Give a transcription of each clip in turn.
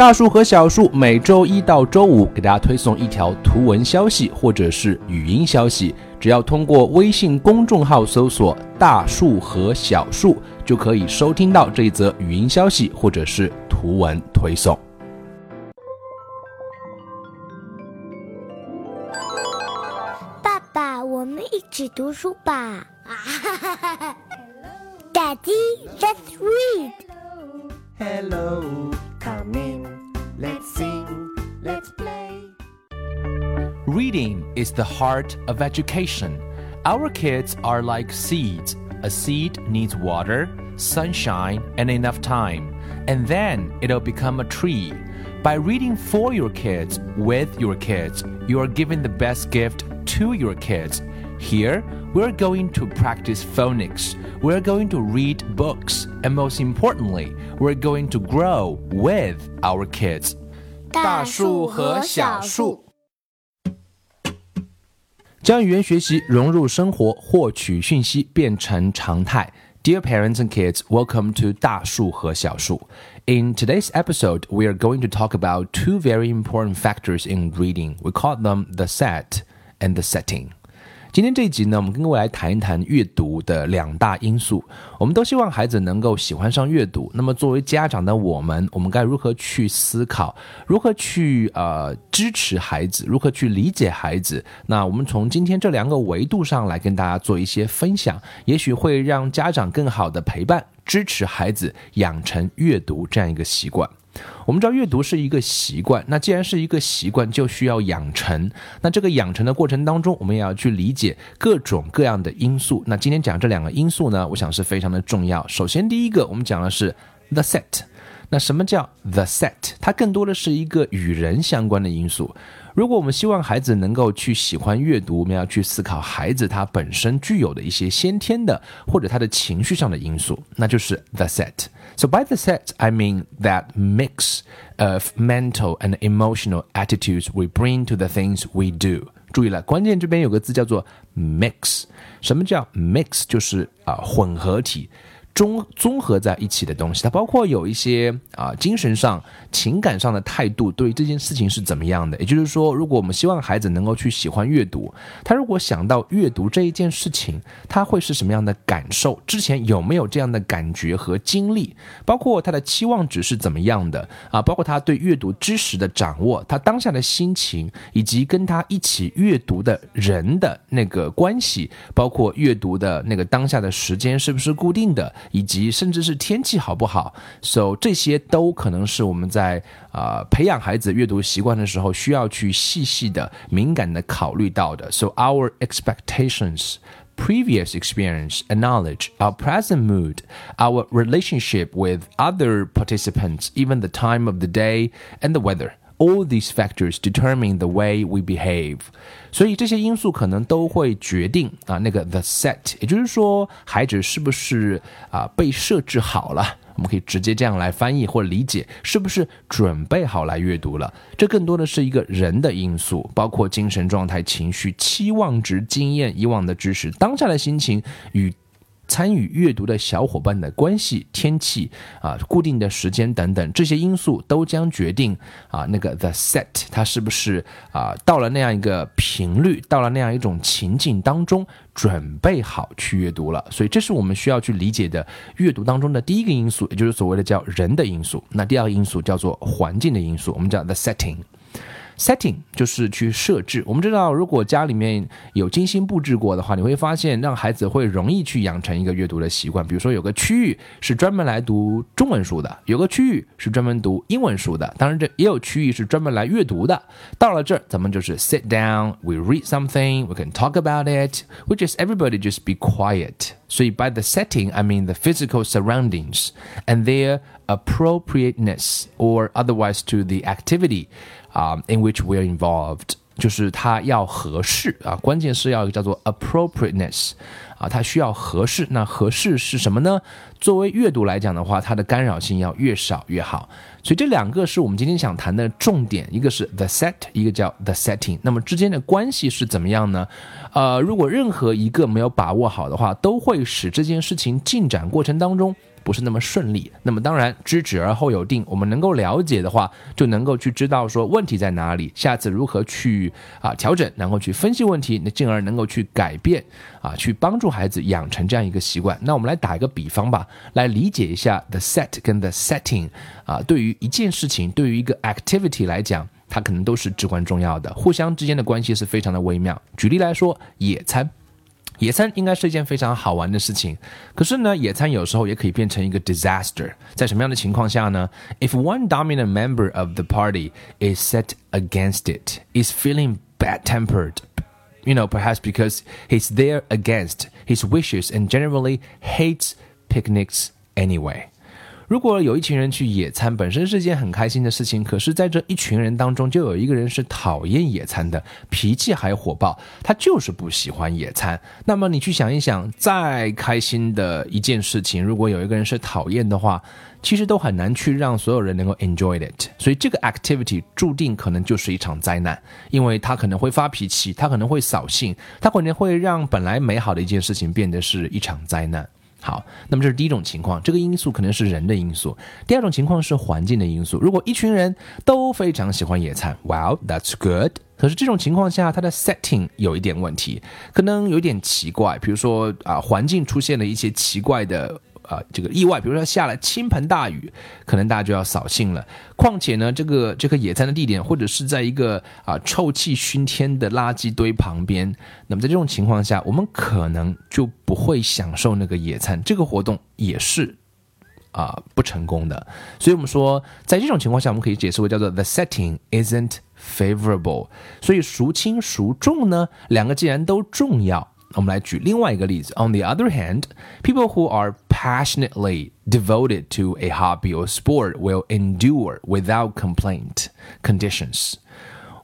大树和小树每周一到周五给大家推送一条图文消息或者是语音消息，只要通过微信公众号搜索“大树和小树”，就可以收听到这一则语音消息或者是图文推送。爸爸，我们一起读书吧。Daddy, let's read. Hello, come in. Let's sing, let's play. Reading is the heart of education. Our kids are like seeds. A seed needs water, sunshine, and enough time, and then it'll become a tree. By reading for your kids, with your kids, you are giving the best gift to your kids. Here, we're going to practice phonics. We're going to read books. And most importantly, we're going to grow with our kids. 大树和小树将语言学习融入生活，获取讯息变成常态。Dear parents and kids, welcome to 大树和小树. In today's episode, we are going to talk about two very important factors in reading. We call them the set and the setting. 今天这一集呢，我们跟各位来谈一谈阅读的两大因素。我们都希望孩子能够喜欢上阅读。那么，作为家长的我们，我们该如何去思考？如何去呃支持孩子？如何去理解孩子？那我们从今天这两个维度上来跟大家做一些分享，也许会让家长更好的陪伴、支持孩子养成阅读这样一个习惯。我们知道阅读是一个习惯，那既然是一个习惯，就需要养成。那这个养成的过程当中，我们也要去理解各种各样的因素。那今天讲这两个因素呢，我想是非常的重要。首先，第一个我们讲的是 the set。那什么叫 the set？它更多的是一个与人相关的因素。如果我们希望孩子能够去喜欢阅读，我们要去思考孩子他本身具有的一些先天的或者他的情绪上的因素，那就是 the set。So by the set, I mean that mix of mental and emotional attitudes we bring to the things we do. 注意了，关键这边有个字叫做 mix。什么叫 mix？就是啊、混合体。综综合在一起的东西，它包括有一些啊精神上、情感上的态度，对于这件事情是怎么样的？也就是说，如果我们希望孩子能够去喜欢阅读，他如果想到阅读这一件事情，他会是什么样的感受？之前有没有这样的感觉和经历？包括他的期望值是怎么样的啊？包括他对阅读知识的掌握，他当下的心情，以及跟他一起阅读的人的那个关系，包括阅读的那个当下的时间是不是固定的？以及甚至是天气好不好，so 这些都可能是我们在啊、呃、培养孩子阅读习惯的时候需要去细细的、敏感的考虑到的。So our expectations. Previous experience and knowledge, our present mood, our relationship with other participants, even the time of the day and the weather. All these factors determine the way we behave，所以这些因素可能都会决定啊那个 the set，也就是说孩子是不是啊被设置好了。我们可以直接这样来翻译或理解，是不是准备好来阅读了？这更多的是一个人的因素，包括精神状态、情绪、期望值、经验、以往的知识、当下的心情与。参与阅读的小伙伴的关系、天气啊、固定的时间等等，这些因素都将决定啊那个 the set 它是不是啊到了那样一个频率，到了那样一种情境当中，准备好去阅读了。所以这是我们需要去理解的阅读当中的第一个因素，也就是所谓的叫人的因素。那第二个因素叫做环境的因素，我们叫 the setting。Setting 就是去设置。我们知道，如果家里面有精心布置过的话，你会发现让孩子会容易去养成一个阅读的习惯。比如说，有个区域是专门来读中文书的，有个区域是专门读英文书的。当然，这也有区域是专门来阅读的。到了这儿，咱们就是 sit down, we read something, we can talk about it, we just everybody just be quiet. 所以 by the setting, I mean the physical surroundings and their appropriateness or otherwise to the activity 啊、uh,，in which we are involved，就是它要合适啊，关键是要叫做 appropriateness 啊，它需要合适。那合适是什么呢？作为阅读来讲的话，它的干扰性要越少越好。所以这两个是我们今天想谈的重点，一个是 the set，一个叫 the setting。那么之间的关系是怎么样呢？呃，如果任何一个没有把握好的话，都会使这件事情进展过程当中不是那么顺利。那么当然，知止而后有定，我们能够了解的话，就能够去知道说问题在哪里，下次如何去啊调整，能够去分析问题，那进而能够去改变啊，去帮助孩子养成这样一个习惯。那我们来打一个比方吧，来理解一下 the set 跟 the setting 啊，对于一件事情，对于一个 activity 来讲。它可能都是至关重要的，互相之间的关系是非常的微妙。举例来说，野餐，野餐应该是一件非常好玩的事情。可是呢，野餐有时候也可以变成一个 disaster。在什么样的情况下呢？If one dominant member of the party is set against it, is feeling bad-tempered, you know, perhaps because he's there against his wishes and generally hates picnics anyway. 如果有一群人去野餐，本身是一件很开心的事情，可是在这一群人当中，就有一个人是讨厌野餐的，脾气还火爆，他就是不喜欢野餐。那么你去想一想，再开心的一件事情，如果有一个人是讨厌的话，其实都很难去让所有人能够 enjoy it。所以这个 activity 注定可能就是一场灾难，因为他可能会发脾气，他可能会扫兴，他可能会让本来美好的一件事情变得是一场灾难。好，那么这是第一种情况，这个因素可能是人的因素。第二种情况是环境的因素。如果一群人都非常喜欢野餐，Well，that's good。可是这种情况下，它的 setting 有一点问题，可能有点奇怪。比如说啊，环境出现了一些奇怪的。啊，这个意外，比如说下了倾盆大雨，可能大家就要扫兴了。况且呢，这个这个野餐的地点，或者是在一个啊臭气熏天的垃圾堆旁边，那么在这种情况下，我们可能就不会享受那个野餐这个活动，也是啊不成功的。所以我们说，在这种情况下，我们可以解释为叫做 the setting isn't favorable。所以孰轻孰重呢？两个既然都重要。我们来举另外一个例子。On the other hand, people who are passionately devoted to a hobby or sport will endure without complaint conditions.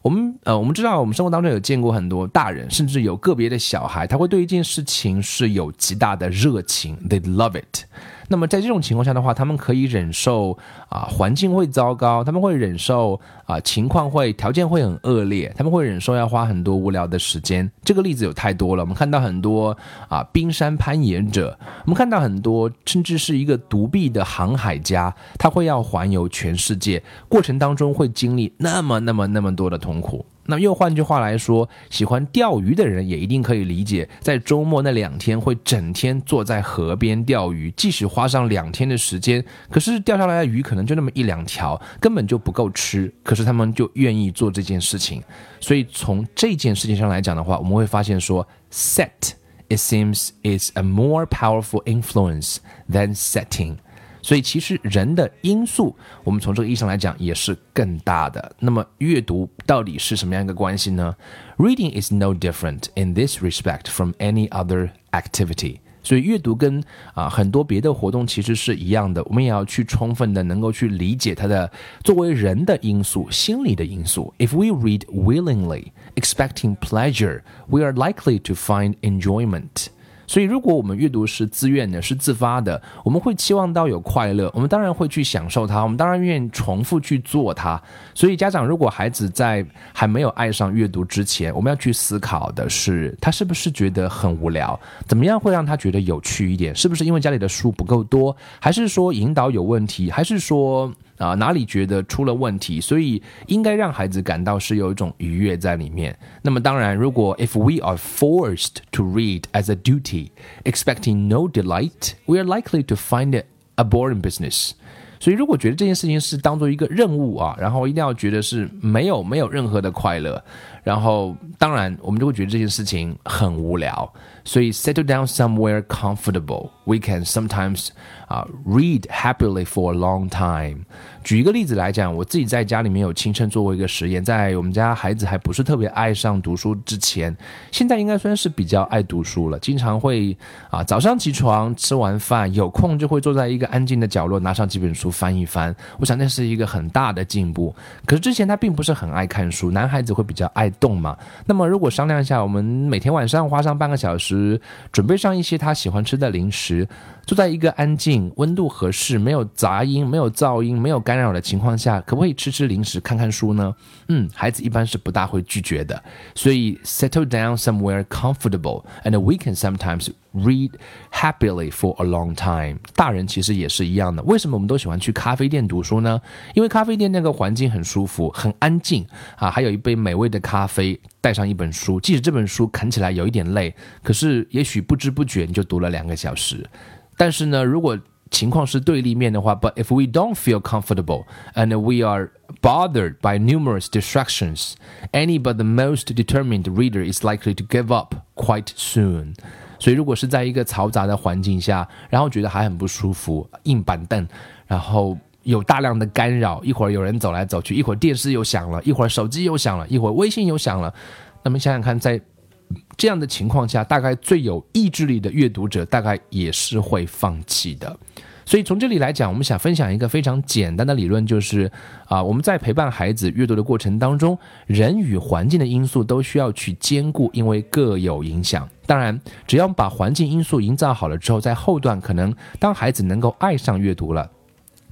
我们呃，我们知道，我们生活当中有见过很多大人，甚至有个别的小孩，他会对一件事情是有极大的热情，they love it。 那么在这种情况下的话，他们可以忍受啊环境会糟糕，他们会忍受啊情况会条件会很恶劣，他们会忍受要花很多无聊的时间。这个例子有太多了，我们看到很多啊冰山攀岩者，我们看到很多甚至是一个独臂的航海家，他会要环游全世界，过程当中会经历那么那么那么多的痛苦。那又换句话来说，喜欢钓鱼的人也一定可以理解，在周末那两天会整天坐在河边钓鱼，即使花上两天的时间，可是钓下来的鱼可能就那么一两条，根本就不够吃。可是他们就愿意做这件事情。所以从这件事情上来讲的话，我们会发现说，set it seems is a more powerful influence than setting。所以其实人的因素，我们从这个意义上来讲也是更大的。那么阅读到底是什么样一个关系呢？Reading is no different in this respect from any other activity。所以阅读跟啊很多别的活动其实是一样的，我们也要去充分的能够去理解它的作为人的因素、心理的因素。If we read willingly, expecting pleasure, we are likely to find enjoyment. 所以，如果我们阅读是自愿的、是自发的，我们会期望到有快乐，我们当然会去享受它，我们当然愿意重复去做它。所以，家长如果孩子在还没有爱上阅读之前，我们要去思考的是，他是不是觉得很无聊？怎么样会让他觉得有趣一点？是不是因为家里的书不够多，还是说引导有问题，还是说？啊，哪里觉得出了问题，所以应该让孩子感到是有一种愉悦在里面。那么当然，如果 if we are forced to read as a duty, expecting no delight, we are likely to find a boring business. 所以，如果觉得这件事情是当做一个任务啊，然后一定要觉得是没有没有任何的快乐，然后当然我们就会觉得这件事情很无聊。所以，settle down somewhere comfortable. We can sometimes 啊，read happily for a long time。举一个例子来讲，我自己在家里面有亲身做过一个实验，在我们家孩子还不是特别爱上读书之前，现在应该算是比较爱读书了，经常会啊早上起床吃完饭有空就会坐在一个安静的角落，拿上几本书翻一翻。我想那是一个很大的进步。可是之前他并不是很爱看书，男孩子会比较爱动嘛。那么如果商量一下，我们每天晚上花上半个小时，准备上一些他喜欢吃的零食。实坐在一个安静、温度合适、没有杂音、没有噪音、没有干扰的情况下，可不可以吃吃零食、看看书呢？嗯，孩子一般是不大会拒绝的。所以，settle down somewhere comfortable, and we can sometimes read happily for a long time。大人其实也是一样的。为什么我们都喜欢去咖啡店读书呢？因为咖啡店那个环境很舒服、很安静啊，还有一杯美味的咖啡，带上一本书，即使这本书啃起来有一点累，可是也许不知不觉你就读了两个小时。但是呢，如果情况是对立面的话，But if we don't feel comfortable and we are bothered by numerous distractions, any but the most determined reader is likely to give up quite soon. 所以，如果是在一个嘈杂的环境下，然后觉得还很不舒服，硬板凳，然后有大量的干扰，一会儿有人走来走去，一会儿电视又响了，一会儿手机又响了，一会儿微信又响了，那么想想看，在这样的情况下，大概最有意志力的阅读者，大概也是会放弃的。所以从这里来讲，我们想分享一个非常简单的理论，就是啊，我们在陪伴孩子阅读的过程当中，人与环境的因素都需要去兼顾，因为各有影响。当然，只要把环境因素营造好了之后，在后段可能当孩子能够爱上阅读了。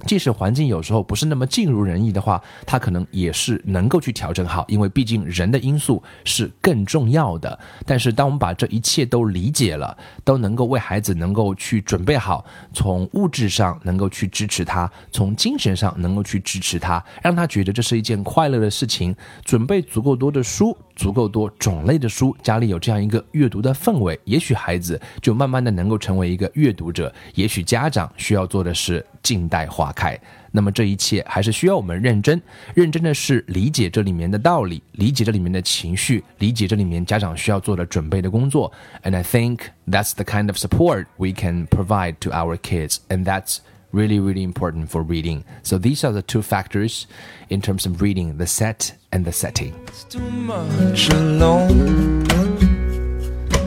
即使环境有时候不是那么尽如人意的话，他可能也是能够去调整好，因为毕竟人的因素是更重要的。但是，当我们把这一切都理解了，都能够为孩子能够去准备好，从物质上能够去支持他，从精神上能够去支持他，让他觉得这是一件快乐的事情，准备足够多的书。足够多种类的书，家里有这样一个阅读的氛围，也许孩子就慢慢的能够成为一个阅读者。也许家长需要做的是静待花开。那么这一切还是需要我们认真，认真的是理解这里面的道理，理解这里面的情绪，理解这里面家长需要做的准备的工作。And I think that's the kind of support we can provide to our kids, and that's. Really, really important for reading. So these are the two factors in terms of reading the set and the setting. It's too much alone.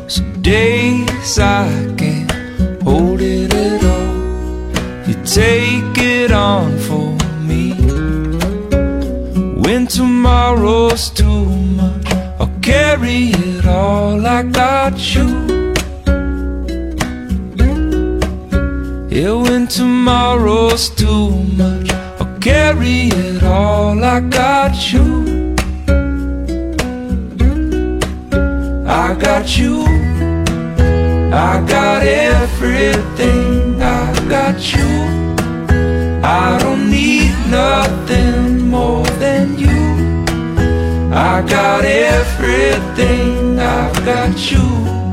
Some days I can't hold it at all. You take it on for me. When tomorrow's too much, I'll carry it all. I got you. Yeah, when tomorrow's too much, I'll carry it all. I got you. I got you. I got everything. I got you. I don't need nothing more than you. I got everything. I've got you.